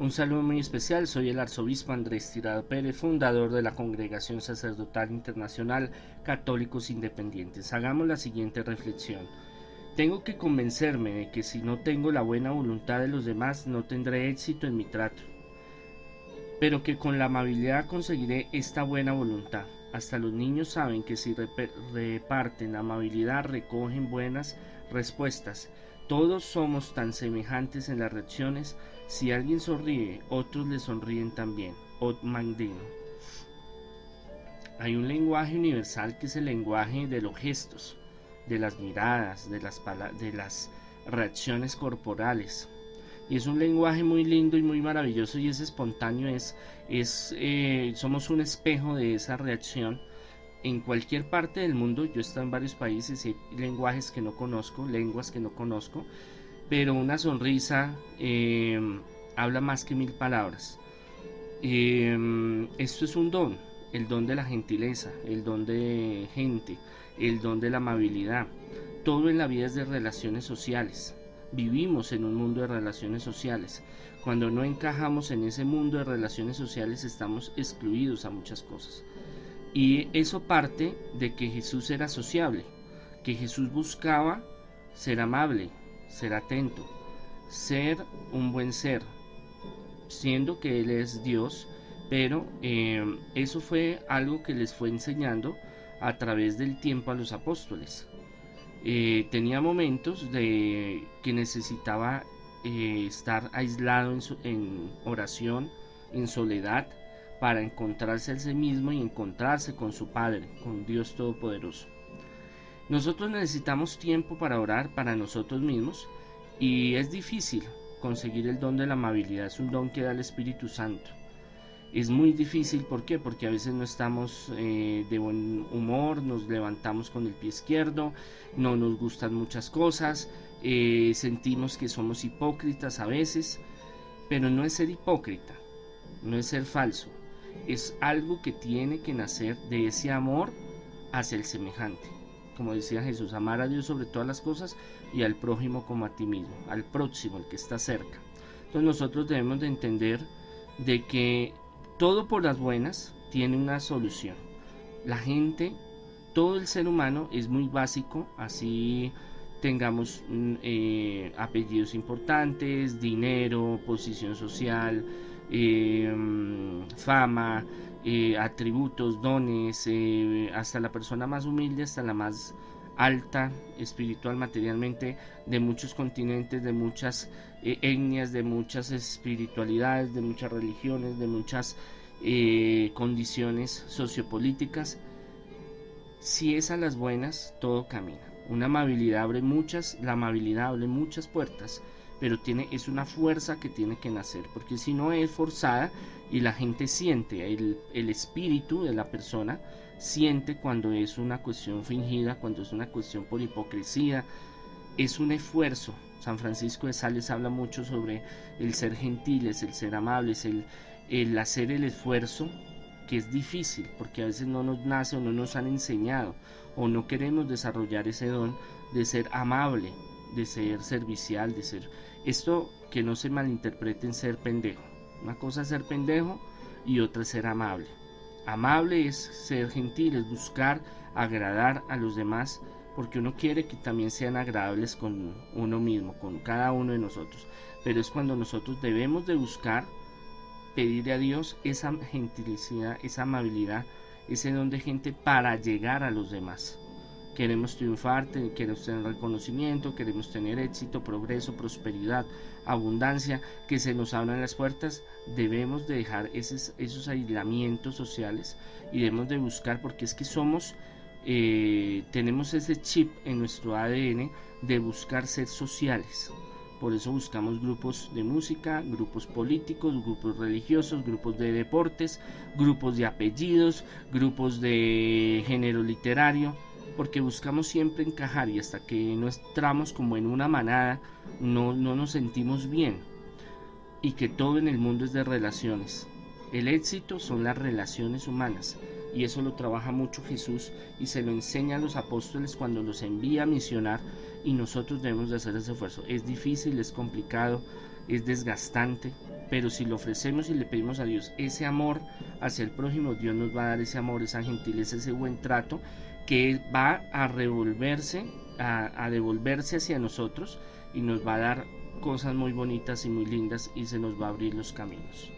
Un saludo muy especial, soy el arzobispo Andrés Tirado Pérez, fundador de la Congregación Sacerdotal Internacional Católicos Independientes. Hagamos la siguiente reflexión. Tengo que convencerme de que si no tengo la buena voluntad de los demás no tendré éxito en mi trato, pero que con la amabilidad conseguiré esta buena voluntad. Hasta los niños saben que si reparten amabilidad recogen buenas respuestas. Todos somos tan semejantes en las reacciones. Si alguien sonríe, otros le sonríen también. Ot Mandino. Hay un lenguaje universal que es el lenguaje de los gestos, de las miradas, de las, de las reacciones corporales. Y es un lenguaje muy lindo y muy maravilloso y es espontáneo, es, es eh, somos un espejo de esa reacción en cualquier parte del mundo, yo he estado en varios países hay lenguajes que no conozco, lenguas que no conozco, pero una sonrisa em, habla más que mil palabras. Em, esto es un don, el don de la gentileza, el don de gente, el don de la amabilidad. Todo en la vida es de relaciones sociales. Vivimos en un mundo de relaciones sociales. Cuando no encajamos en ese mundo de relaciones sociales estamos excluidos a muchas cosas. Y eso parte de que Jesús era sociable, que Jesús buscaba ser amable, ser atento, ser un buen ser, siendo que Él es Dios, pero eh, eso fue algo que les fue enseñando a través del tiempo a los apóstoles. Eh, tenía momentos de que necesitaba eh, estar aislado en, en oración, en soledad, para encontrarse a sí mismo y encontrarse con su Padre, con Dios Todopoderoso. Nosotros necesitamos tiempo para orar para nosotros mismos y es difícil conseguir el don de la amabilidad, es un don que da el Espíritu Santo. Es muy difícil, ¿por qué? Porque a veces no estamos eh, de buen humor, nos levantamos con el pie izquierdo, no nos gustan muchas cosas, eh, sentimos que somos hipócritas a veces, pero no es ser hipócrita, no es ser falso, es algo que tiene que nacer de ese amor hacia el semejante. Como decía Jesús, amar a Dios sobre todas las cosas y al prójimo como a ti mismo, al próximo, el que está cerca. Entonces nosotros debemos de entender de que todo por las buenas tiene una solución. La gente, todo el ser humano es muy básico, así tengamos mm, eh, apellidos importantes, dinero, posición social, Em, fama, eh, atributos, dones, eh, hasta la persona más humilde, hasta la más alta espiritual materialmente de muchos continentes, de muchas eh, etnias, de muchas espiritualidades, de muchas religiones, de muchas condiciones sociopolíticas. Si es a las buenas, todo camina. Una amabilidad abre muchas, la amabilidad abre muchas puertas pero tiene, es una fuerza que tiene que nacer, porque si no es forzada y la gente siente, el, el espíritu de la persona siente cuando es una cuestión fingida, cuando es una cuestión por hipocresía, es un esfuerzo. San Francisco de Sales habla mucho sobre el ser gentiles, el ser amables, el, el hacer el esfuerzo, que es difícil, porque a veces no nos nace o no nos han enseñado, o no queremos desarrollar ese don de ser amable, de ser servicial, de ser... Esto que no se malinterprete en ser pendejo. Una cosa es ser pendejo y otra es ser amable. Amable es ser gentil, es buscar agradar a los demás porque uno quiere que también sean agradables con uno mismo, con cada uno de nosotros. Pero es cuando nosotros debemos de buscar pedirle a Dios esa gentilidad, esa amabilidad, ese don de gente para llegar a los demás. Queremos triunfar, queremos tener reconocimiento, queremos tener éxito, progreso, prosperidad, abundancia, que se nos abran las puertas. Debemos de dejar esos, esos aislamientos sociales y debemos de buscar, porque es que somos, eh, tenemos ese chip en nuestro ADN de buscar ser sociales. Por eso buscamos grupos de música, grupos políticos, grupos religiosos, grupos de deportes, grupos de apellidos, grupos de género literario porque buscamos siempre encajar y hasta que no entramos como en una manada no, no nos sentimos bien y que todo en el mundo es de relaciones. El éxito son las relaciones humanas y eso lo trabaja mucho Jesús y se lo enseña a los apóstoles cuando los envía a misionar y nosotros debemos de hacer ese esfuerzo. Es difícil, es complicado, es desgastante, pero si lo ofrecemos y le pedimos a Dios ese amor hacia el prójimo, Dios nos va a dar ese amor, esa gentileza, ese buen trato que va a revolverse, a, a devolverse hacia nosotros y nos va a dar cosas muy bonitas y muy lindas y se nos va a abrir los caminos.